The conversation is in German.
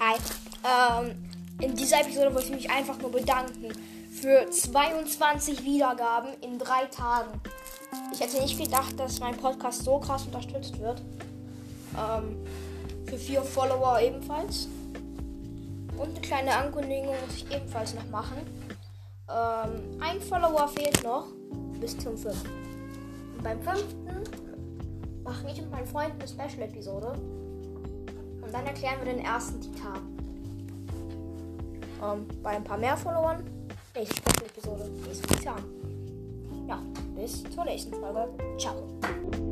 Ähm, in dieser Episode wollte ich mich einfach nur bedanken für 22 Wiedergaben in drei Tagen. Ich hätte nicht gedacht, dass mein Podcast so krass unterstützt wird. Ähm, für vier Follower ebenfalls. Und eine kleine Ankündigung muss ich ebenfalls noch machen. Ähm, ein Follower fehlt noch bis zum fünften. Und beim fünften mache ich mit meinen Freunden eine Special-Episode. Und dann erklären wir den ersten Titan. Ähm, bei ein paar mehr Followern. Nächste Special-Episode. Nächsten Titan. Ja, bis zur nächsten Folge. Ciao.